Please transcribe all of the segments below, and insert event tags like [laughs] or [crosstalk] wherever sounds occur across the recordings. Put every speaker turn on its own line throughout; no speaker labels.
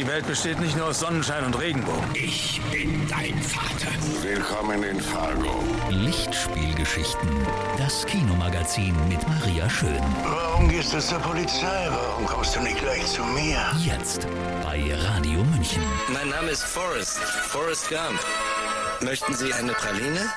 Die Welt besteht nicht nur aus Sonnenschein und Regenbogen.
Ich bin dein Vater.
Willkommen in Fargo.
Lichtspielgeschichten. Das Kinomagazin mit Maria Schön.
Warum gehst du zur Polizei? Warum kommst du nicht gleich zu mir?
Jetzt bei Radio München.
Mein Name ist Forrest. Forrest Gump. Möchten Sie eine Praline?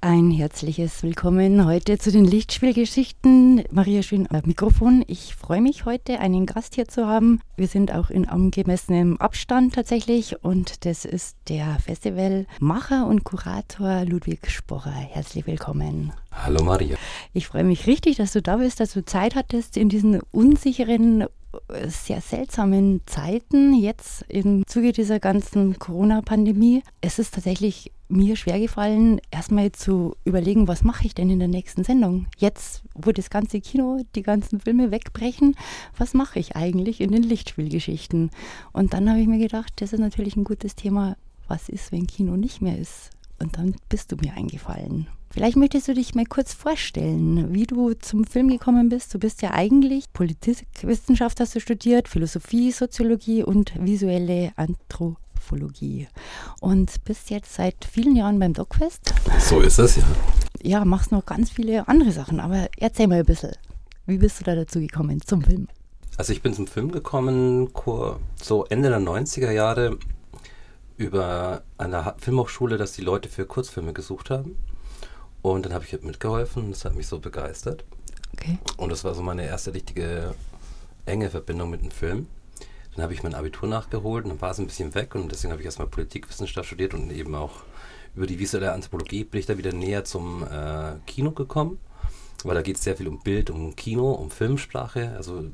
Ein herzliches Willkommen heute zu den Lichtspielgeschichten. Maria Schön am Mikrofon. Ich freue mich heute, einen Gast hier zu haben. Wir sind auch in angemessenem Abstand tatsächlich und das ist der Festivalmacher und Kurator Ludwig Sporrer. Herzlich willkommen.
Hallo Maria.
Ich freue mich richtig, dass du da bist, dass du Zeit hattest in diesen unsicheren sehr seltsamen Zeiten jetzt im Zuge dieser ganzen Corona-Pandemie. Es ist tatsächlich mir schwer gefallen, erstmal zu überlegen, was mache ich denn in der nächsten Sendung? Jetzt, wo das ganze Kino, die ganzen Filme wegbrechen, was mache ich eigentlich in den Lichtspielgeschichten? Und dann habe ich mir gedacht, das ist natürlich ein gutes Thema. Was ist, wenn Kino nicht mehr ist? Und dann bist du mir eingefallen. Vielleicht möchtest du dich mal kurz vorstellen, wie du zum Film gekommen bist. Du bist ja eigentlich Politikwissenschaft hast du studiert, Philosophie, Soziologie und visuelle Anthropologie. Und bist jetzt seit vielen Jahren beim DocFest.
So ist es, ja.
Ja, machst noch ganz viele andere Sachen, aber erzähl mal ein bisschen. Wie bist du da dazu gekommen zum Film?
Also ich bin zum Film gekommen so Ende der 90er Jahre über eine Filmhochschule, dass die Leute für Kurzfilme gesucht haben. Und dann habe ich mitgeholfen und das hat mich so begeistert.
Okay.
Und das war so meine erste richtige enge Verbindung mit dem Film. Dann habe ich mein Abitur nachgeholt und dann war es ein bisschen weg und deswegen habe ich erstmal Politikwissenschaft studiert und eben auch über die visuelle Anthropologie bin ich da wieder näher zum äh, Kino gekommen, weil da geht es sehr viel um Bild, um Kino, um Filmsprache, also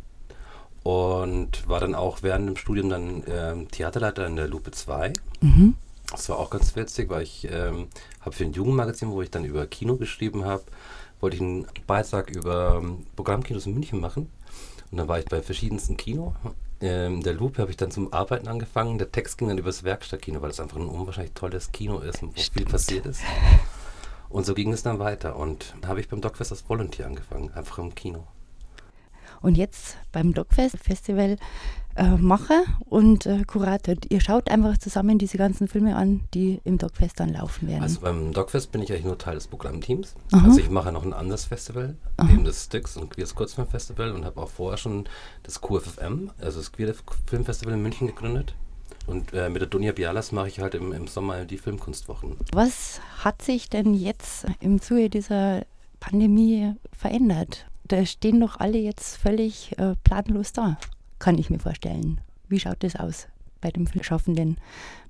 und war dann auch während dem Studium dann ähm, Theaterleiter in der Lupe 2. Mhm. Das war auch ganz witzig, weil ich ähm, habe für ein Jugendmagazin, wo ich dann über Kino geschrieben habe, wollte ich einen Beitrag über ähm, Programmkinos in München machen. Und dann war ich bei verschiedensten Kino. Ähm, der Loop habe ich dann zum Arbeiten angefangen. Der Text ging dann über das Werkstattkino, weil es einfach ein unwahrscheinlich tolles Kino ist und wo Stimmt. viel passiert ist. Und so ging es dann weiter. Und habe ich beim Dogfest als Volunteer angefangen, einfach im Kino.
Und jetzt beim Dogfest Festival äh, Macher und äh, Kurator. Ihr schaut einfach zusammen diese ganzen Filme an, die im Dogfest dann laufen werden.
Also beim Dogfest bin ich eigentlich nur Teil des Programmteams. Also ich mache noch ein anderes Festival, Aha. eben das Sticks und Queers Kurzfilm Festival und habe auch vorher schon das QFFM, also das Queer Film Festival in München gegründet. Und äh, mit der Dunja Bialas mache ich halt im, im Sommer die Filmkunstwochen.
Was hat sich denn jetzt im Zuge dieser Pandemie verändert? Da stehen doch alle jetzt völlig äh, planlos da kann ich mir vorstellen. Wie schaut das aus bei den Filmschaffenden,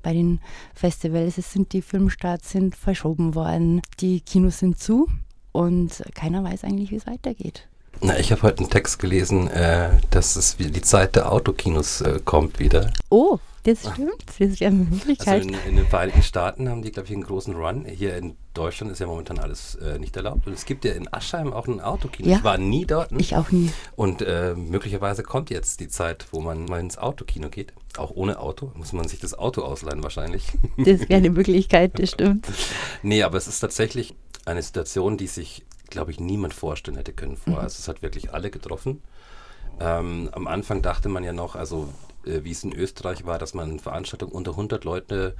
bei den Festivals? Es sind die Filmstarts sind verschoben worden, die Kinos sind zu und keiner weiß eigentlich, wie es weitergeht.
Na, ich habe heute einen Text gelesen, äh, dass es die Zeit der Autokinos äh, kommt wieder.
Oh, das stimmt. Das ist ja eine Möglichkeit.
Also in, in, den Vereinigten Staaten haben die, glaube ich, einen großen Run. Hier in Deutschland ist ja momentan alles äh, nicht erlaubt. Und es gibt ja in Aschheim auch ein Autokino.
Ja,
ich war nie dort.
Ich auch nie.
Und äh, möglicherweise kommt jetzt die Zeit, wo man mal ins Autokino geht. Auch ohne Auto. Muss man sich das Auto ausleihen wahrscheinlich.
Das wäre eine Möglichkeit, das stimmt. [laughs]
nee, aber es ist tatsächlich eine Situation, die sich, glaube ich, niemand vorstellen hätte können vorher. Mhm. Also es hat wirklich alle getroffen. Ähm, am Anfang dachte man ja noch, also äh, wie es in Österreich war, dass man Veranstaltungen unter 100 Leute,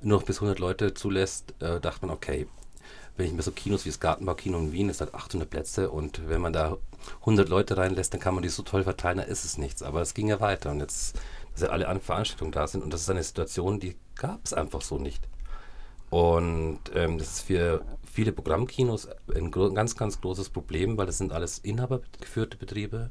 nur noch bis 100 Leute zulässt, äh, dachte man, okay, wenn ich mir so Kinos wie das Gartenbaukino in Wien, das hat 800 Plätze und wenn man da 100 Leute reinlässt, dann kann man die so toll verteilen, dann ist es nichts. Aber es ging ja weiter und jetzt, dass ja alle Veranstaltungen da sind und das ist eine Situation, die gab es einfach so nicht. Und ähm, das ist für viele Programmkinos ein ganz, ganz großes Problem, weil das sind alles inhabergeführte Betriebe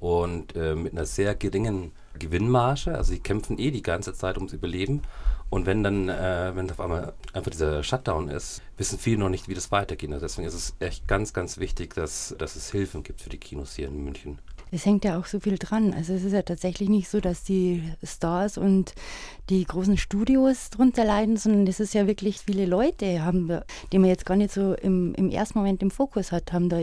und äh, mit einer sehr geringen Gewinnmarge. Also sie kämpfen eh die ganze Zeit ums Überleben. Und wenn dann, äh, wenn auf einmal einfach dieser Shutdown ist, wissen viele noch nicht, wie das weitergeht. Also deswegen ist es echt ganz, ganz wichtig, dass, dass es Hilfen gibt für die Kinos hier in München
es hängt ja auch so viel dran. Also es ist ja tatsächlich nicht so, dass die Stars und die großen Studios drunter leiden, sondern es ist ja wirklich viele Leute, haben, die man jetzt gar nicht so im, im ersten Moment im Fokus hat, haben da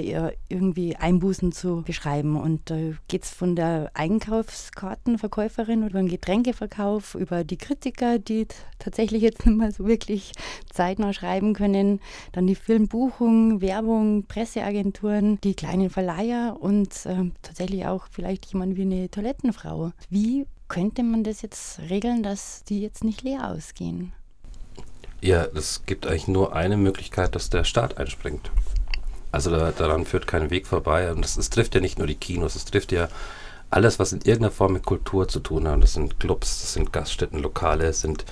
irgendwie Einbußen zu beschreiben. Und da geht es von der Einkaufskartenverkäuferin oder den Getränkeverkauf über die Kritiker, die tatsächlich jetzt [laughs] nicht mehr so wirklich zeitnah schreiben können, dann die Filmbuchung, Werbung, Presseagenturen, die kleinen Verleiher und äh, tatsächlich auch vielleicht jemand wie eine Toilettenfrau. Wie könnte man das jetzt regeln, dass die jetzt nicht leer ausgehen?
Ja, es gibt eigentlich nur eine Möglichkeit, dass der Staat einspringt. Also da, daran führt kein Weg vorbei. Und es trifft ja nicht nur die Kinos, es trifft ja alles, was in irgendeiner Form mit Kultur zu tun hat. Das sind Clubs, das sind Gaststätten, Lokale, es sind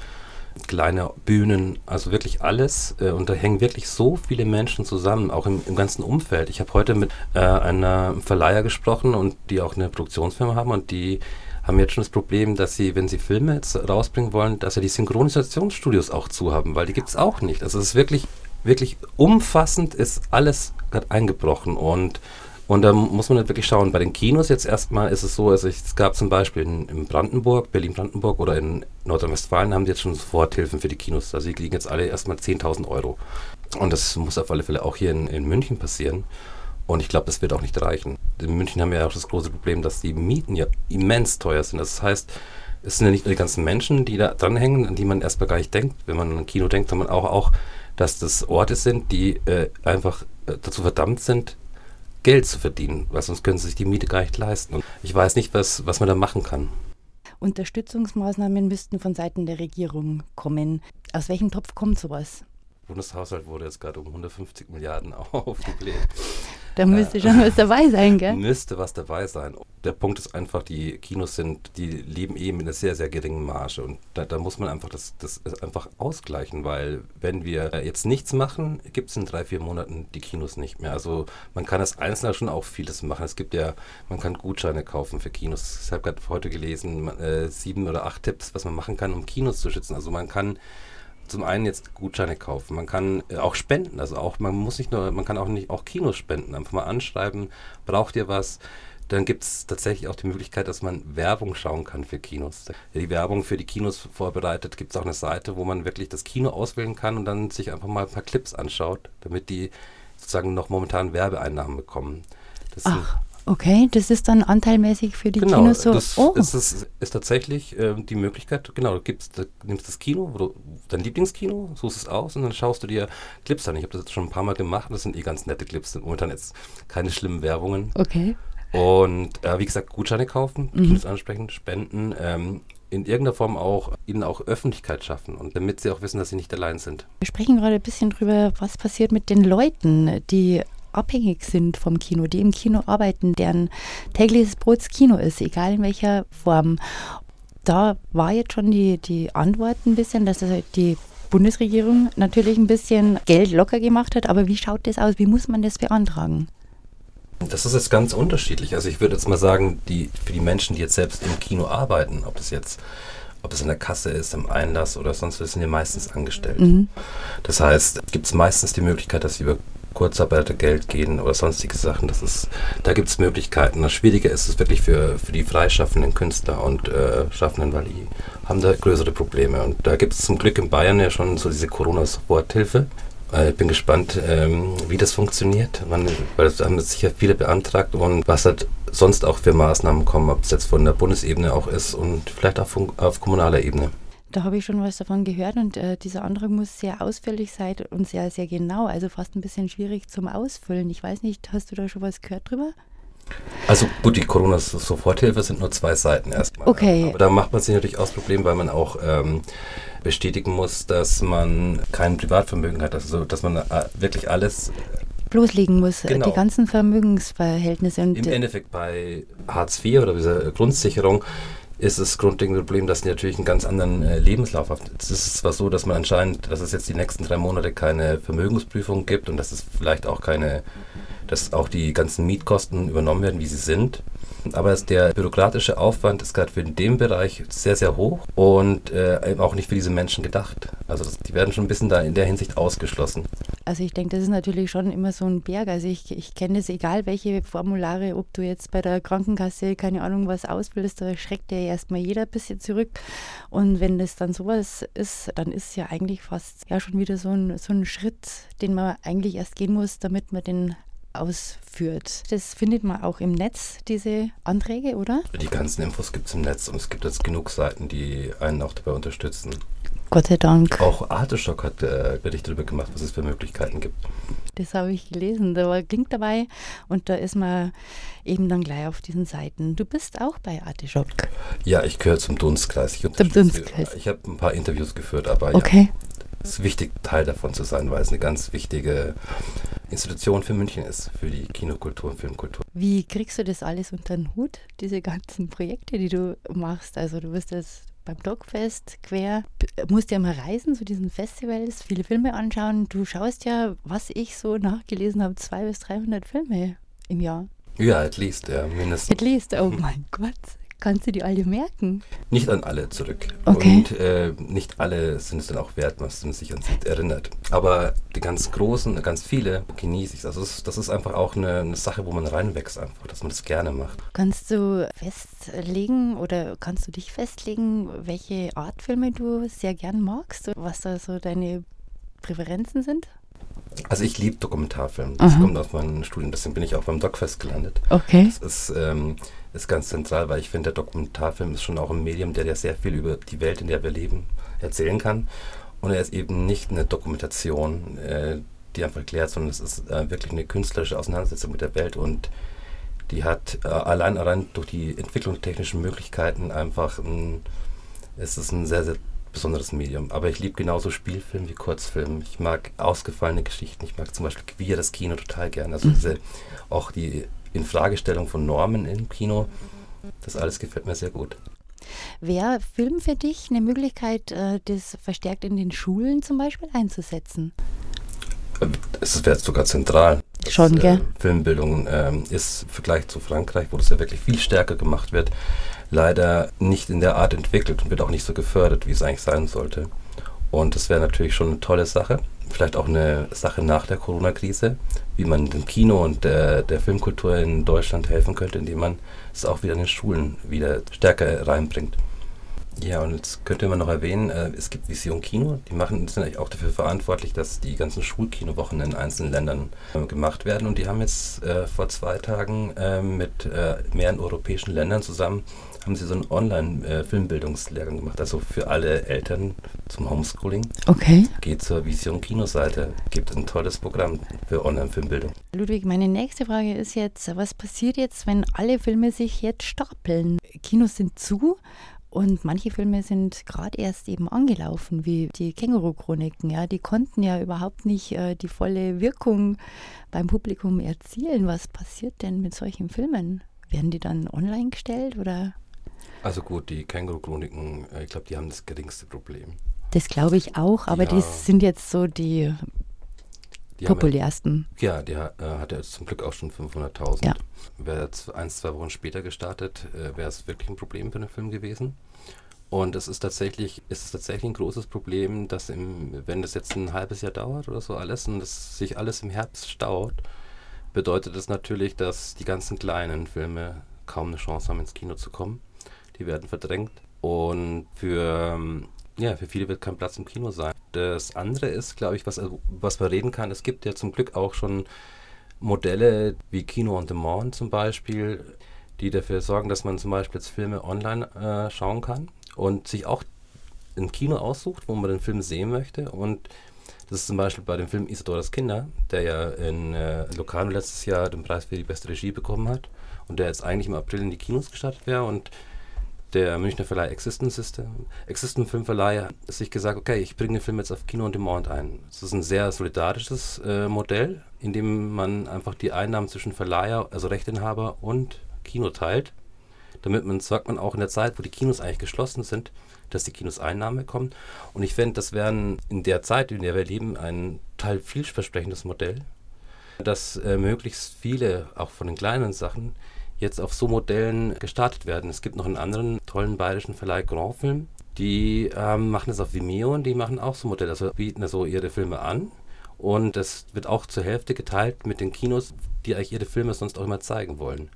kleine Bühnen, also wirklich alles. Äh, und da hängen wirklich so viele Menschen zusammen, auch im, im ganzen Umfeld. Ich habe heute mit äh, einer Verleiher gesprochen und die auch eine Produktionsfirma haben und die haben jetzt schon das Problem, dass sie, wenn sie Filme jetzt rausbringen wollen, dass sie die Synchronisationsstudios auch zu haben, weil die gibt es auch nicht. Also es ist wirklich, wirklich umfassend, ist alles gerade eingebrochen und und da muss man halt wirklich schauen. Bei den Kinos jetzt erstmal ist es so, also es gab zum Beispiel in, in Brandenburg, Berlin-Brandenburg oder in Nordrhein-Westfalen haben die jetzt schon Soforthilfen für die Kinos. Also die kriegen jetzt alle erstmal 10.000 Euro. Und das muss auf alle Fälle auch hier in, in München passieren. Und ich glaube, das wird auch nicht reichen. In München haben wir ja auch das große Problem, dass die Mieten ja immens teuer sind. Das heißt, es sind ja nicht nur die ganzen Menschen, die da dranhängen, an die man erstmal gar nicht denkt. Wenn man an ein Kino denkt, sondern auch, auch dass das Orte sind, die äh, einfach äh, dazu verdammt sind, Geld zu verdienen, weil sonst können sie sich die Miete gar nicht leisten. Und ich weiß nicht, was, was man da machen kann.
Unterstützungsmaßnahmen müssten von Seiten der Regierung kommen. Aus welchem Topf kommt sowas?
Bundeshaushalt wurde jetzt gerade um 150 Milliarden [laughs] aufgebläht.
Da müsste schon was dabei sein, gell?
Müsste was dabei sein. Der Punkt ist einfach, die Kinos sind, die leben eben mit einer sehr, sehr geringen Marge. Und da, da muss man einfach das, das einfach ausgleichen, weil wenn wir jetzt nichts machen, gibt es in drei, vier Monaten die Kinos nicht mehr. Also man kann als Einzelner schon auch vieles machen. Es gibt ja, man kann Gutscheine kaufen für Kinos. Ich habe gerade heute gelesen, äh, sieben oder acht Tipps, was man machen kann, um Kinos zu schützen. Also man kann zum einen jetzt Gutscheine kaufen, man kann äh, auch spenden, also auch man muss nicht nur, man kann auch nicht auch Kinos spenden, einfach mal anschreiben, braucht ihr was? Dann gibt es tatsächlich auch die Möglichkeit, dass man Werbung schauen kann für Kinos. Die Werbung für die Kinos vorbereitet, gibt es auch eine Seite, wo man wirklich das Kino auswählen kann und dann sich einfach mal ein paar Clips anschaut, damit die sozusagen noch momentan Werbeeinnahmen bekommen.
Das Ach. Okay, das ist dann anteilmäßig für die
genau,
Kinos so.
Das oh. ist, ist, ist tatsächlich äh, die Möglichkeit, genau, du gibst, du nimmst das Kino, du, dein Lieblingskino, suchst es aus und dann schaust du dir Clips an. Ich habe das jetzt schon ein paar Mal gemacht, das sind eh ganz nette Clips, sind momentan jetzt keine schlimmen Werbungen.
Okay.
Und äh, wie gesagt, Gutscheine kaufen, mhm. Kinos ansprechen, spenden, ähm, in irgendeiner Form auch ihnen auch Öffentlichkeit schaffen und damit sie auch wissen, dass sie nicht allein sind.
Wir sprechen gerade ein bisschen drüber, was passiert mit den Leuten, die abhängig sind vom Kino, die im Kino arbeiten, deren tägliches Brot Kino ist, egal in welcher Form. Da war jetzt schon die, die Antwort ein bisschen, dass also die Bundesregierung natürlich ein bisschen Geld locker gemacht hat, aber wie schaut das aus? Wie muss man das beantragen?
Das ist jetzt ganz unterschiedlich. Also ich würde jetzt mal sagen, die, für die Menschen, die jetzt selbst im Kino arbeiten, ob das jetzt ob es in der Kasse ist, im Einlass oder sonst was, sind ja meistens angestellt. Mhm. Das heißt, gibt es meistens die Möglichkeit, dass sie über Kurzarbeitergeld gehen oder sonstige Sachen. Das ist, da gibt es Möglichkeiten. Das Schwierige ist es wirklich für, für die freischaffenden Künstler und äh, Schaffenden, weil die haben da größere Probleme. Und da gibt es zum Glück in Bayern ja schon so diese Corona-Soforthilfe. Äh, ich bin gespannt, ähm, wie das funktioniert, weil da haben jetzt sicher viele beantragt und was halt sonst auch für Maßnahmen kommen, ob es jetzt von der Bundesebene auch ist und vielleicht auch auf kommunaler Ebene.
Da habe ich schon was davon gehört und äh, dieser Antrag muss sehr ausführlich sein und sehr, sehr genau, also fast ein bisschen schwierig zum Ausfüllen. Ich weiß nicht, hast du da schon was gehört drüber?
Also gut, die Corona-Soforthilfe sind nur zwei Seiten erstmal.
Okay.
Aber da macht man sich natürlich auch das Problem, weil man auch ähm, bestätigen muss, dass man kein Privatvermögen hat, also dass man äh, wirklich alles
bloßlegen muss, genau. die ganzen Vermögensverhältnisse.
Und Im Endeffekt bei Hartz IV oder dieser Grundsicherung ist das grundlegende Problem, dass die natürlich einen ganz anderen äh, Lebenslauf haben. Es ist zwar so, dass man anscheinend, dass es jetzt die nächsten drei Monate keine Vermögensprüfung gibt und dass es vielleicht auch keine, dass auch die ganzen Mietkosten übernommen werden, wie sie sind. Aber der bürokratische Aufwand ist gerade für den Bereich sehr, sehr hoch und äh, auch nicht für diese Menschen gedacht. Also das, die werden schon ein bisschen da in der Hinsicht ausgeschlossen.
Also ich denke, das ist natürlich schon immer so ein Berg. Also ich, ich kenne es, egal welche Formulare, ob du jetzt bei der Krankenkasse, keine Ahnung, was ausbildest, da schreckt ja erstmal jeder ein bisschen zurück. Und wenn das dann sowas ist, dann ist es ja eigentlich fast ja schon wieder so ein, so ein Schritt, den man eigentlich erst gehen muss, damit man den ausführt. Das findet man auch im Netz, diese Anträge, oder?
Die ganzen Infos gibt es im Netz und es gibt jetzt genug Seiten, die einen auch dabei unterstützen.
Gott sei Dank.
Auch Arteschock hat äh, Berichte darüber gemacht, was es für Möglichkeiten gibt.
Das habe ich gelesen. Da war Link dabei und da ist man eben dann gleich auf diesen Seiten. Du bist auch bei Artischock.
Ja, ich gehöre zum Dunstkreis. Ich,
Zum Dunstkreis.
ich habe ein paar Interviews geführt, aber
Okay.
ja, ist wichtig, Teil davon zu sein, weil es eine ganz wichtige Institution für München ist, für die Kinokultur und Filmkultur.
Wie kriegst du das alles unter den Hut, diese ganzen Projekte, die du machst? Also du bist jetzt beim Dogfest quer, musst ja mal reisen zu diesen Festivals, viele Filme anschauen. Du schaust ja, was ich so nachgelesen habe, 200 bis 300 Filme im Jahr.
Ja, at least, ja, mindestens.
At least, oh mein [laughs] Gott, kannst du die alle merken?
Nicht an alle zurück.
Okay.
Und äh, nicht alle sind es dann auch wert, was man sich an sie erinnert. Aber die ganz großen, ganz viele genieße ich. Also das, ist einfach auch eine, eine Sache, wo man reinwächst einfach, dass man das gerne macht.
Kannst du festlegen oder kannst du dich festlegen, welche Art Filme du sehr gern magst? Was da so deine Präferenzen sind?
Also ich liebe Dokumentarfilme. Das
Aha.
kommt aus meinem Studium. Deswegen bin ich auch beim Dogfest gelandet.
Okay.
Das ist, ähm, ist ganz zentral, weil ich finde, der Dokumentarfilm ist schon auch ein Medium, der ja sehr viel über die Welt, in der wir leben, erzählen kann. Und er ist eben nicht eine Dokumentation, äh, die einfach erklärt, sondern es ist äh, wirklich eine künstlerische Auseinandersetzung mit der Welt und die hat äh, allein, allein durch die Entwicklung der technischen Möglichkeiten einfach ein, es ist ein sehr, sehr besonderes Medium. Aber ich liebe genauso Spielfilm wie Kurzfilm. Ich mag ausgefallene Geschichten. Ich mag zum Beispiel queer das Kino total gern. Also diese, auch die Infragestellung von Normen im Kino, das alles gefällt mir sehr gut.
Wäre Film für dich eine Möglichkeit, äh, das verstärkt in den Schulen zum Beispiel einzusetzen?
Es wäre sogar zentral.
Schon, gell?
Äh, Filmbildung ähm, ist im Vergleich zu Frankreich, wo das ja wirklich viel stärker gemacht wird, leider nicht in der Art entwickelt und wird auch nicht so gefördert, wie es eigentlich sein sollte. Und das wäre natürlich schon eine tolle Sache. Vielleicht auch eine Sache nach der Corona-Krise, wie man dem Kino und der, der Filmkultur in Deutschland helfen könnte, indem man es auch wieder in den Schulen wieder stärker reinbringt. Ja, und jetzt könnte man noch erwähnen, äh, es gibt Vision Kino, die machen, sind eigentlich auch dafür verantwortlich, dass die ganzen Schulkinowochen in einzelnen Ländern äh, gemacht werden. Und die haben jetzt äh, vor zwei Tagen mit mehreren europäischen Ländern zusammen, haben sie so einen Online-Filmbildungslehrgang gemacht, also für alle Eltern zum Homeschooling.
Okay.
Geht zur Vision Kino-Seite, gibt ein tolles Programm für Online-Filmbildung.
Ludwig, meine nächste Frage ist jetzt, was passiert jetzt, wenn alle Filme sich jetzt stapeln? Kinos sind zu und manche Filme sind gerade erst eben angelaufen, wie die Känguru-Chroniken. Ja, die konnten ja überhaupt nicht äh, die volle Wirkung beim Publikum erzielen. Was passiert denn mit solchen Filmen? Werden die dann online gestellt oder?
Also gut, die Känguru-Chroniken, äh, ich glaube, die haben das geringste Problem.
Das glaube ich auch, aber die
Ja.
sind jetzt so die
Die ja-
populärsten.
Ja, der äh, hat jetzt zum Glück auch schon 500.000.
Ja.
Wäre jetzt ein, zwei Wochen später gestartet, äh, wäre es wirklich ein Problem für den Film gewesen. Und es ist tatsächlich, es ist tatsächlich ein großes Problem, dass im, wenn das jetzt ein halbes Jahr dauert oder so alles und es sich alles im Herbst staut, bedeutet das natürlich, dass die ganzen kleinen Filme kaum eine Chance haben, ins Kino zu kommen. Die werden verdrängt. Und für, ähm, ja, für viele wird kein Platz im Kino sein. Das andere ist, glaube ich, was, also, was man reden kann, es gibt ja zum Glück auch schon Modelle wie Kino on Demand zum Beispiel, die dafür sorgen, dass man zum Beispiel jetzt Filme online äh, schauen kann und sich auch ein Kino aussucht, wo man den Film sehen möchte. Und das ist zum Beispiel bei dem Film Isadoras Kinder, der ja in äh, Locarno letztes Jahr den Preis für die beste Regie bekommen hat und der jetzt eigentlich im April in die Kinos gestartet wäre und der Münchner Verleih Existence System, Existence Filmverleih hat sich gesagt, okay, ich bringe den Film jetzt auf Kino on Demand ein. Das ist ein sehr solidarisches äh, Modell, in dem man einfach die Einnahmen zwischen Verleiher, also Rechteinhaber und Kino teilt, damit man sagt man auch in der Zeit, wo die Kinos eigentlich geschlossen sind, dass die Kinos Einnahmen bekommen. Und ich finde, das wäre in der Zeit, in der wir leben, ein total vielversprechendes Modell, dass äh, möglichst viele, auch von den kleinen Sachen, jetzt auf so Modellen gestartet werden. Es gibt noch einen anderen tollen bayerischen Verleih, Grandfilm, die ähm, machen das auf Vimeo und die machen auch so Modelle, also bieten so ihre Filme an. Und das wird auch zur Hälfte geteilt mit den Kinos, die eigentlich ihre Filme sonst auch immer zeigen wollen.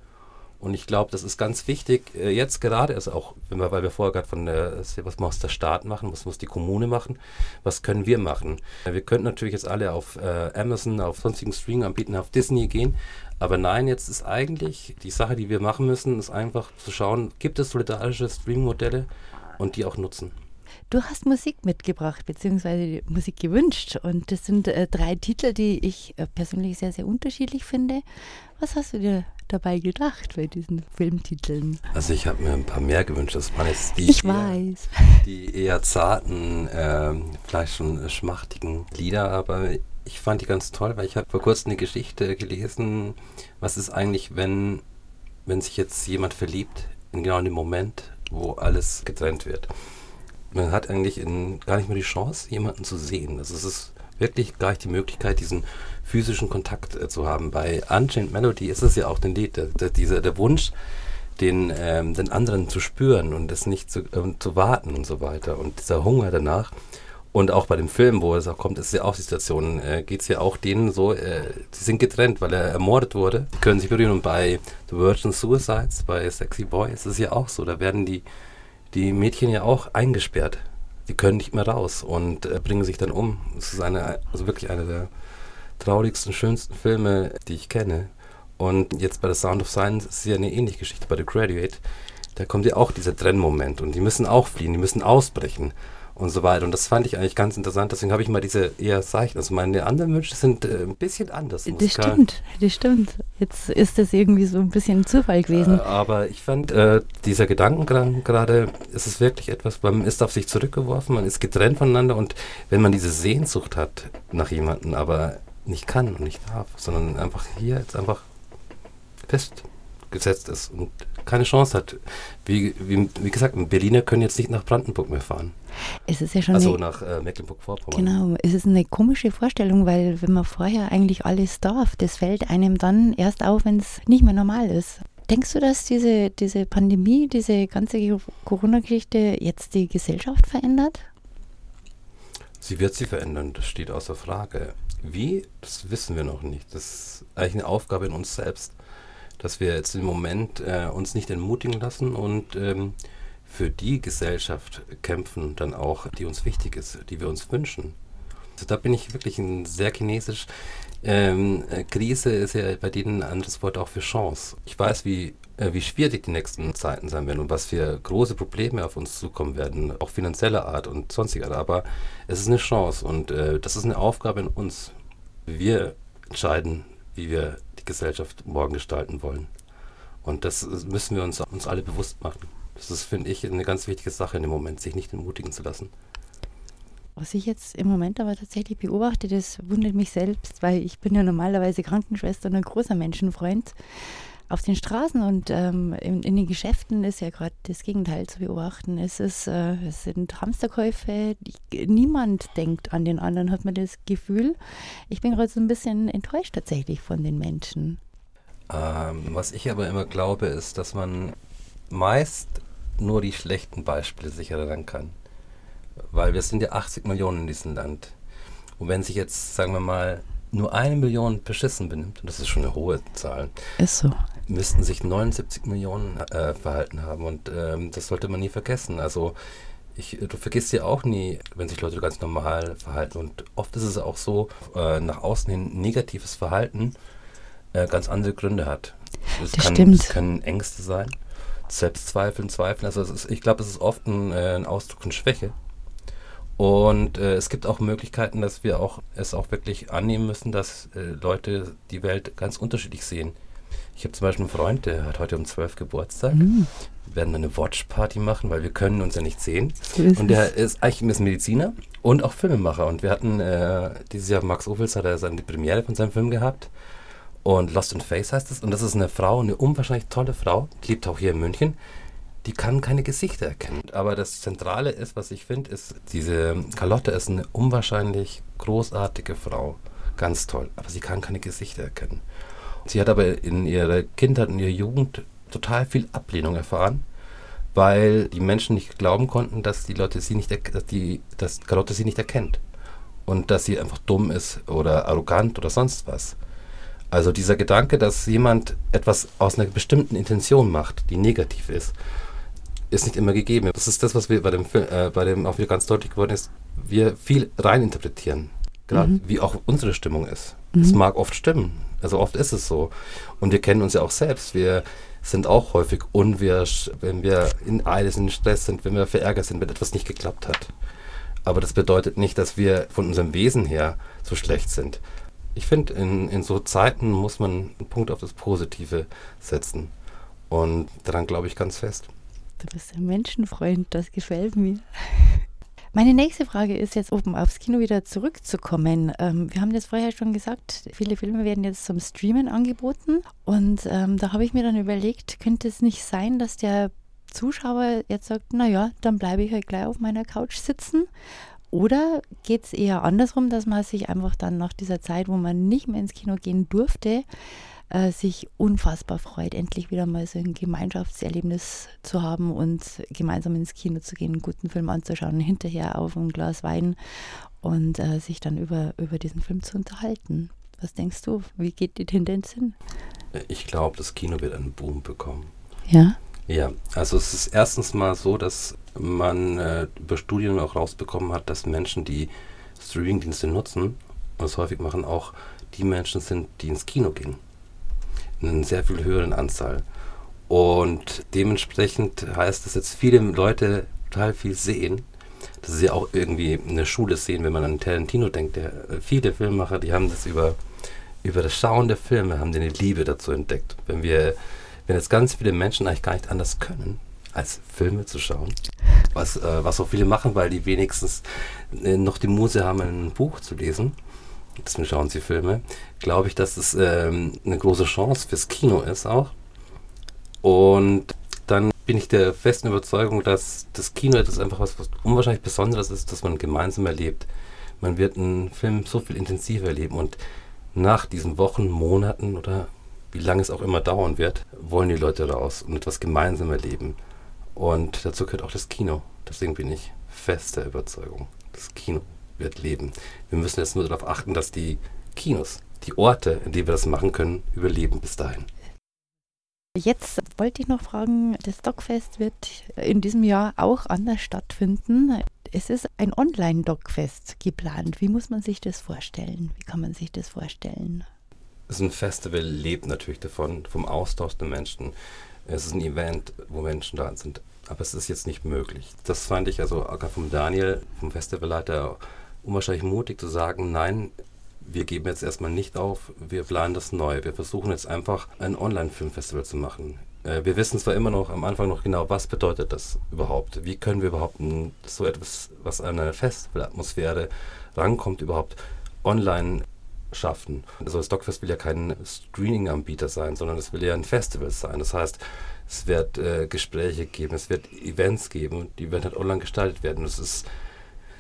Und ich glaube, das ist ganz wichtig, äh, jetzt gerade, also auch, wir, weil wir vorher gerade von der, was muss der Staat machen, was muss die Kommune machen, was können wir machen? Wir könnten natürlich jetzt alle auf äh, Amazon, auf sonstigen Streaming-Anbietern, auf Disney gehen, aber nein, jetzt ist eigentlich die Sache, die wir machen müssen, ist einfach zu schauen, gibt es solidarische Streaming-Modelle und die auch nutzen.
Du hast Musik mitgebracht, beziehungsweise Musik gewünscht. Und das sind äh, drei Titel, die ich äh, persönlich sehr, sehr unterschiedlich finde. Was hast du dir dabei gedacht bei diesen Filmtiteln?
Also ich habe mir ein paar mehr gewünscht. Das waren jetzt die,
Ich
eher,
weiß.
die eher zarten, ähm, vielleicht schon schmachtigen Lieder, aber ich fand die ganz toll, weil ich habe vor kurzem eine Geschichte gelesen, was ist eigentlich, wenn, wenn sich jetzt jemand verliebt, in genau dem Moment, wo alles getrennt wird. Man hat eigentlich in, gar nicht mehr die Chance, jemanden zu sehen. Also es ist wirklich gar nicht die Möglichkeit, diesen physischen Kontakt äh, zu haben. Bei Unchained Melody ist es ja auch den Lied, der, der, dieser, der Wunsch, den, ähm, den anderen zu spüren und es nicht zu, ähm, zu warten und so weiter. Und dieser Hunger danach. Und auch bei dem Film, wo es auch kommt, ist ja auch die Situation, äh, geht es ja auch denen so, äh, sie sind getrennt, weil er ermordet wurde. Die können sich berühren. Und bei The Virgin Suicides, bei Sexy Boy ist es ja auch so. Da werden die, die Mädchen ja auch eingesperrt. Die können nicht mehr raus und äh, bringen sich dann um. Es ist eine, also wirklich einer der traurigsten, schönsten Filme, die ich kenne. Und jetzt bei The Sound of Silence ist ja eine ähnliche Geschichte. Bei The Graduate, da kommt ja auch dieser Trennmoment und die müssen auch fliehen, die müssen ausbrechen und so weiter. Und das fand ich eigentlich ganz interessant. Deswegen habe ich mal diese eher Zeichen. Also meine anderen Wünsche sind äh, ein bisschen anders.
Das stimmt, das stimmt. Jetzt ist das irgendwie so ein bisschen Zufall gewesen.
Äh, aber ich fand, äh, dieser Gedankengang gerade, ist es wirklich etwas, man ist auf sich zurückgeworfen, man ist getrennt voneinander und wenn man diese Sehnsucht hat nach jemandem, aber nicht kann und nicht darf, sondern einfach hier jetzt einfach festgesetzt ist und keine Chance hat. Wie, wie, wie gesagt, Berliner können jetzt nicht nach Brandenburg mehr fahren.
Es ist ja schon
Also
eine,
nach äh, Mecklenburg-Vorpommern.
genau, es ist eine komische Vorstellung, weil wenn man vorher eigentlich alles darf, das fällt einem dann erst auf, wenn es nicht mehr normal ist. Denkst du, dass diese, diese Pandemie, diese ganze Corona-Geschichte jetzt die Gesellschaft verändert?
Sie wird sie verändern, das steht außer Frage. Wie, das wissen wir noch nicht. Das ist eigentlich eine Aufgabe in uns selbst, dass wir jetzt im Moment äh, uns nicht entmutigen lassen und ähm, für die Gesellschaft kämpfen, dann auch, die uns wichtig ist, die wir uns wünschen. Also da bin ich wirklich ein sehr chinesisch. Ähm, äh, Krise ist ja bei denen ein anderes Wort auch für Chance. Ich weiß, wie, äh, wie schwierig die nächsten Zeiten sein werden und was für große Probleme auf uns zukommen werden, auch finanzieller Art und sonstiger. Aber es ist eine Chance und äh, das ist eine Aufgabe in uns. Wir entscheiden, wie wir die Gesellschaft morgen gestalten wollen. Und das müssen wir uns, uns alle bewusst machen. Das ist, finde ich, eine ganz wichtige Sache in dem Moment, sich nicht entmutigen zu lassen.
Was ich jetzt im Moment aber tatsächlich beobachte, das wundert mich selbst, weil ich bin ja normalerweise Krankenschwester und ein großer Menschenfreund auf den Straßen und ähm, in, in, den Geschäften ist ja gerade das Gegenteil zu beobachten. Es, ist, äh, es sind Hamsterkäufe, die, niemand denkt an den anderen, hat man das Gefühl. Ich bin gerade so ein bisschen enttäuscht tatsächlich von den Menschen.
Ähm, was ich aber immer glaube, ist, dass man meist nur die schlechten Beispiele sich erinnern kann. Weil wir sind ja 80 Millionen in diesem Land. Und wenn sich jetzt, sagen wir mal, nur eine Million beschissen benimmt, und das ist schon eine hohe Zahl,
ist so.
Müssten sich 79 Millionen äh, verhalten haben. Und ähm, das sollte man nie vergessen. Also ich, du vergisst ja auch nie, wenn sich Leute ganz normal verhalten. Und oft ist es auch so, äh, nach außen hin negatives Verhalten äh, ganz andere Gründe hat. Es
das
kann,
stimmt.
Es können Ängste sein, Selbstzweifeln, Zweifeln. Also ist, ich glaube, es ist oft ein, äh, ein Ausdruck von Schwäche. Und äh, es gibt auch Möglichkeiten, dass wir auch es auch wirklich annehmen müssen, dass äh, Leute die Welt ganz unterschiedlich sehen. Ich habe zum Beispiel einen Freund, der hat heute um 12 Geburtstag.
Mhm.
Wir werden eine Watchparty machen, weil wir können uns ja nicht sehen.
Ist
und der ist eigentlich ist Mediziner und auch Filmemacher. Und wir hatten äh, dieses Jahr Max Ophels hat er seine Premiere von seinem Film gehabt. Und Lost in Face heißt es. Und das ist eine Frau, eine unwahrscheinlich tolle Frau, die lebt auch hier in München. Die kann keine Gesichter erkennen. Aber das Zentrale ist, was ich finde, ist, diese Carlotte ist eine unwahrscheinlich großartige Frau. Ganz toll. Aber sie kann keine Gesichter erkennen. Sie hat aber in ihrer Kindheit und ihrer Jugend total viel Ablehnung erfahren, weil die Menschen nicht glauben konnten, dass die Leute sie nicht, dass die, dass Carlotte sie nicht erkennt. Und dass sie einfach dumm ist oder arrogant oder sonst was. Also dieser Gedanke, dass jemand etwas aus einer bestimmten Intention macht, die negativ ist, ist nicht immer gegeben. Das ist das, was wir bei dem Film, äh, bei dem auch wieder ganz deutlich geworden ist. Wir viel reininterpretieren. Gerade
Mhm.
wie auch unsere Stimmung ist. Es mag oft stimmen. Also oft ist es so. Und wir kennen uns ja auch selbst. Wir sind auch häufig unwirsch, wenn wir in Eile in Stress sind, wenn wir verärgert sind, wenn etwas nicht geklappt hat. Aber das bedeutet nicht, dass wir von unserem Wesen her so schlecht sind. Ich finde, in, in so Zeiten muss man einen Punkt auf das Positive setzen. Und daran glaube ich ganz fest.
Du bist ein Menschenfreund, das gefällt mir. Meine nächste Frage ist jetzt, um aufs Kino wieder zurückzukommen. Ähm, wir haben das vorher schon gesagt, viele Filme werden jetzt zum Streamen angeboten. Und ähm, da habe ich mir dann überlegt, könnte es nicht sein, dass der Zuschauer jetzt sagt, naja, dann bleibe ich halt gleich auf meiner Couch sitzen. Oder geht es eher andersrum, dass man sich einfach dann nach dieser Zeit, wo man nicht mehr ins Kino gehen durfte, äh, sich unfassbar freut, endlich wieder mal so ein Gemeinschaftserlebnis zu haben und gemeinsam ins Kino zu gehen, einen guten Film anzuschauen, hinterher auf ein Glas Wein und äh, sich dann über, über diesen Film zu unterhalten. Was denkst du? Wie geht die Tendenz hin?
Ich glaube, das Kino wird einen Boom bekommen.
Ja.
Ja, also es ist erstens mal so, dass man äh, über Studien auch rausbekommen hat, dass Menschen, die Streamingdienste nutzen, und das häufig machen, auch die Menschen sind, die ins Kino gehen. In einer sehr viel höheren Anzahl. Und dementsprechend heißt das jetzt, viele Leute total viel sehen. Das ist ja auch irgendwie eine Schule sehen, wenn man an Tarantino denkt. Der, äh, viele Filmemacher, die haben das über, über das Schauen der Filme, haben eine Liebe dazu entdeckt. Wenn wir wenn jetzt ganz viele Menschen eigentlich gar nicht anders können, als Filme zu schauen, was, äh, was auch viele machen, weil die wenigstens äh, noch die Muse haben, ein Buch zu lesen, deswegen schauen sie Filme, glaube ich, dass es ähm, eine große Chance fürs Kino ist auch. Und dann bin ich der festen Überzeugung, dass das Kino etwas einfach was, was unwahrscheinlich Besonderes ist, dass man gemeinsam erlebt. Man wird einen Film so viel intensiver erleben und nach diesen Wochen, Monaten oder wie lange es auch immer dauern wird, wollen die Leute raus und etwas gemeinsam erleben. Und dazu gehört auch das Kino. Deswegen bin ich fester Überzeugung, das Kino wird leben. Wir müssen jetzt nur darauf achten, dass die Kinos, die Orte, in denen wir das machen können, überleben bis dahin.
Jetzt wollte ich noch fragen, das Dogfest wird in diesem Jahr auch anders stattfinden. Es ist ein Online-Dogfest geplant. Wie muss man sich das vorstellen? Wie kann man sich das vorstellen?
so ein Festival lebt natürlich davon, vom Austausch der Menschen. Es ist ein Event, wo Menschen da sind. Aber es ist jetzt nicht möglich. Das fand ich also auch vom Daniel, vom Festivalleiter, unwahrscheinlich mutig zu sagen, nein, wir geben jetzt erstmal nicht auf, wir planen das neu. Wir versuchen jetzt einfach ein Online-Filmfestival zu machen. Äh, wir wissen zwar immer noch am Anfang noch genau, was bedeutet das überhaupt? Wie können wir überhaupt so etwas, was an eine Festivalatmosphäre rankommt, überhaupt online schaffen. Also das Dogfest will ja kein Screening-Anbieter sein, sondern es will ja ein Festival sein. Das heißt, es wird äh, Gespräche geben, es wird Events geben, die werden halt online gestaltet werden. Das ist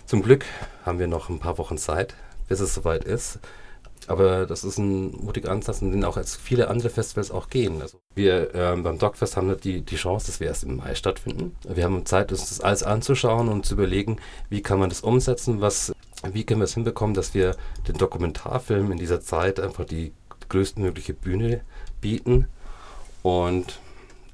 zum Glück haben wir noch ein paar Wochen Zeit, bis es soweit ist. Aber das ist ein mutiger Ansatz, in den auch als viele andere Festivals auch gehen. Also wir ähm, beim Dogfest haben die, die Chance, dass wir erst im Mai stattfinden. Wir haben Zeit, uns das alles anzuschauen und zu überlegen, wie kann man das umsetzen, was wie können wir es hinbekommen, dass wir den Dokumentarfilm in dieser Zeit einfach die größtmögliche Bühne bieten. Und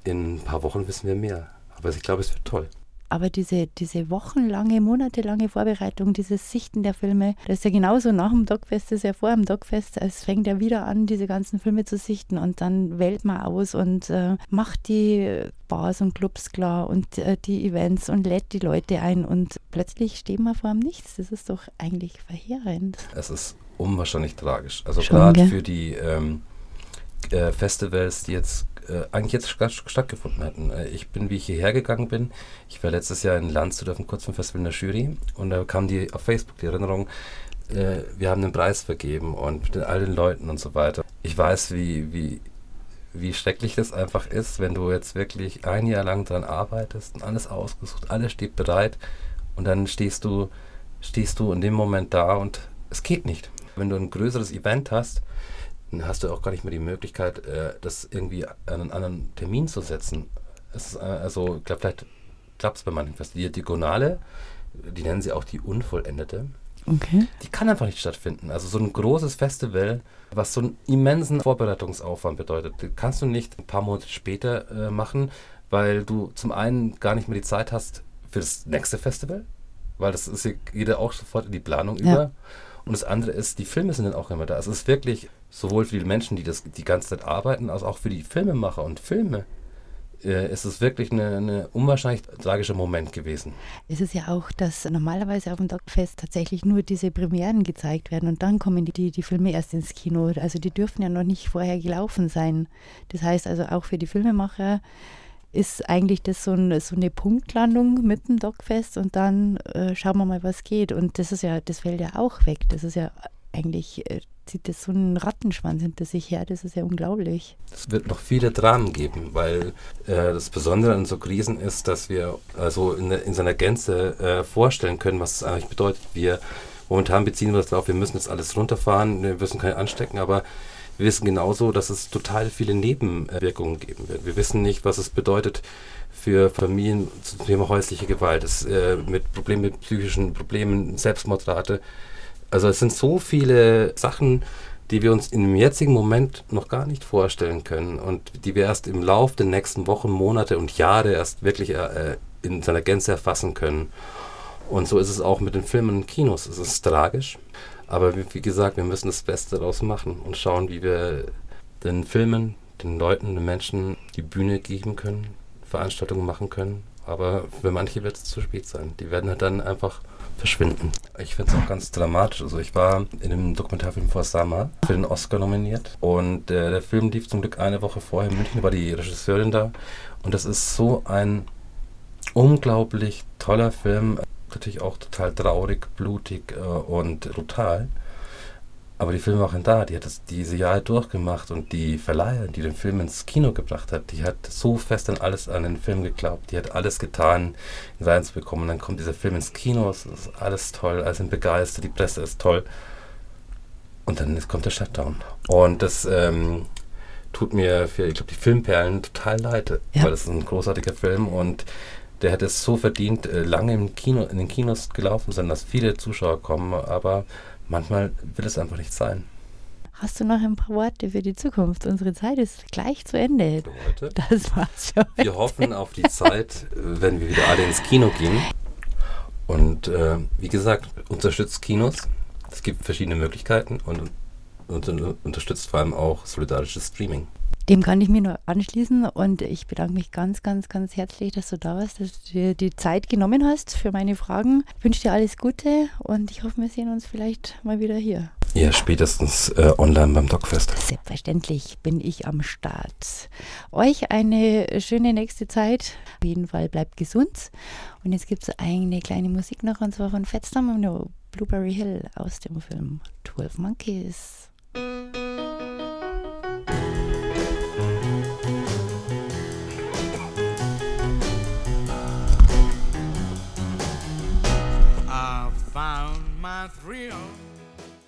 in ein paar Wochen wissen wir mehr. Aber ich glaube, es wird toll.
Aber diese, diese wochenlange, monatelange Vorbereitung, dieses Sichten der Filme, das ist ja genauso nach dem Dogfest, das ist ja vor dem Dogfest. Es fängt ja wieder an, diese ganzen Filme zu sichten und dann wählt man aus und äh, macht die Bars und Clubs klar und äh, die Events und lädt die Leute ein und plötzlich stehen wir vor dem Nichts. Das ist doch eigentlich verheerend.
Es ist unwahrscheinlich tragisch. Also gerade für die ähm, äh, Festivals, die jetzt äh, eigentlich jetzt stattgefunden hätten. Äh, ich bin, wie ich hierher gegangen bin, ich war letztes Jahr in Landshut auf dem Kurzfilmfestival in der Jury und da kam die auf Facebook die Erinnerung, äh, wir haben einen Preis vergeben und mit all den Leuten und so weiter. Ich weiß, wie, wie, wie schrecklich das einfach ist, wenn du jetzt wirklich ein Jahr lang daran arbeitest und alles ausgesucht, alles steht bereit und dann stehst du, stehst du in dem Moment da und es geht nicht. Wenn du ein größeres Event hast, dann hast du auch gar nicht mehr die Möglichkeit, äh, das irgendwie an einen anderen Termin zu setzen. Es ist, äh, also, ich glaube, vielleicht klappt es bei manchen fest. Die Diagonale, die nennen sie auch die Unvollendete.
Okay.
Die kann einfach nicht stattfinden. Also so ein großes Festival, was so einen immensen Vorbereitungsaufwand bedeutet, kannst du nicht ein paar Monate später äh, machen, weil du zum einen gar nicht mehr die Zeit hast für das nächste Festival, weil das ist jeder auch sofort in die Planung ja. über. Und das andere ist, die Filme sind dann auch immer da. Also es ist wirklich sowohl für die Menschen, die das die ganze Zeit arbeiten, als auch für die Filmemacher und Filme äh, es ist wirklich ein unwahrscheinlich tragischer Moment gewesen.
Es ist ja auch, dass normalerweise auf dem Dogfest tatsächlich nur diese Premieren gezeigt werden und dann kommen die, die, die Filme erst ins Kino. Also die dürfen ja noch nicht vorher gelaufen sein. Das heißt also auch für die Filmemacher ist eigentlich das so, ein, so eine Punktlandung mit dem Dogfest und dann äh, schauen wir mal, was geht. Und das ist ja, das fällt ja auch weg. Das ist ja eigentlich äh, zieht das so einen Rattenschwanz hinter sich her. Das ist ja unglaublich.
Es wird noch viele Dramen geben, weil äh, das Besondere an so Krisen ist, dass wir also in, in seiner Gänze äh, vorstellen können, was es eigentlich bedeutet. Wir momentan beziehen wir das darauf, wir müssen jetzt alles runterfahren, wir müssen keinen anstecken, aber wir wissen genauso, dass es total viele Nebenwirkungen geben wird. Wir wissen nicht, was es bedeutet für Familien zum Thema häusliche Gewalt, es, äh, mit Problemen, mit psychischen Problemen, Selbstmordrate. Also es sind so viele Sachen, die wir uns im jetzigen Moment noch gar nicht vorstellen können und die wir erst im Lauf der nächsten Wochen, Monate und Jahre erst wirklich äh, in seiner Gänze erfassen können. Und so ist es auch mit den Filmen und Kinos. Es ist tragisch, aber wie, gesagt, wir müssen das Beste daraus machen und schauen, wie wir den Filmen, den Leuten, den Menschen die Bühne geben können, Veranstaltungen machen können. Aber für manche wird es zu spät sein. Die werden halt dann einfach verschwinden. Ich finde es auch ganz dramatisch. Also ich war in dem Dokumentarfilm vor Sama für den Oscar nominiert und äh, der Film lief zum Glück eine Woche vorher in München, war die Regisseurin da und das ist so ein unglaublich toller Film, natürlich auch total traurig, blutig äh, und brutal. Aber die Filmemacherin da, die hat das diese Jahre durchgemacht und die Verleiherin, die den Film ins Kino gebracht hat, die hat so fest an alles an den Film geglaubt, die hat alles getan, ihn reinzubekommen. Und dann kommt dieser Film ins Kino, es ist alles toll, alle sind begeistert, die Presse ist toll. Und dann kommt der Shutdown. Und das ähm, tut mir für, ich glaube, die Filmperlen total leid, ja. weil das ist ein großartiger Film und der hätte es so verdient, äh, lange im Kino, in den Kinos gelaufen sein, dass viele Zuschauer kommen, aber manchmal will es einfach nicht sein.
Hast du noch ein paar Worte für die Zukunft? Unsere Zeit ist gleich zu Ende.
Heute.
Das war's schon.
Wir hoffen auf die Zeit, wenn wir wieder alle ins Kino gehen. Und äh, wie gesagt, unterstützt Kinos. Es gibt verschiedene Möglichkeiten und, und, und unterstützt vor allem auch solidarisches Streaming.
Dem kann ich mir nur anschließen und ich bedanke mich ganz, ganz, ganz herzlich, dass du da warst, dass du dir die Zeit genommen hast für meine Fragen. Ich wünsche dir alles Gute und ich hoffe, wir sehen uns vielleicht mal wieder hier.
Ja, spätestens äh, online beim Dogfest.
Selbstverständlich bin ich am Start. Euch eine schöne nächste Zeit. Auf jeden Fall bleibt gesund. Und jetzt gibt es eine kleine Musik noch und zwar von Fettstam und Blueberry Hill aus dem Film 12 Monkeys. not real.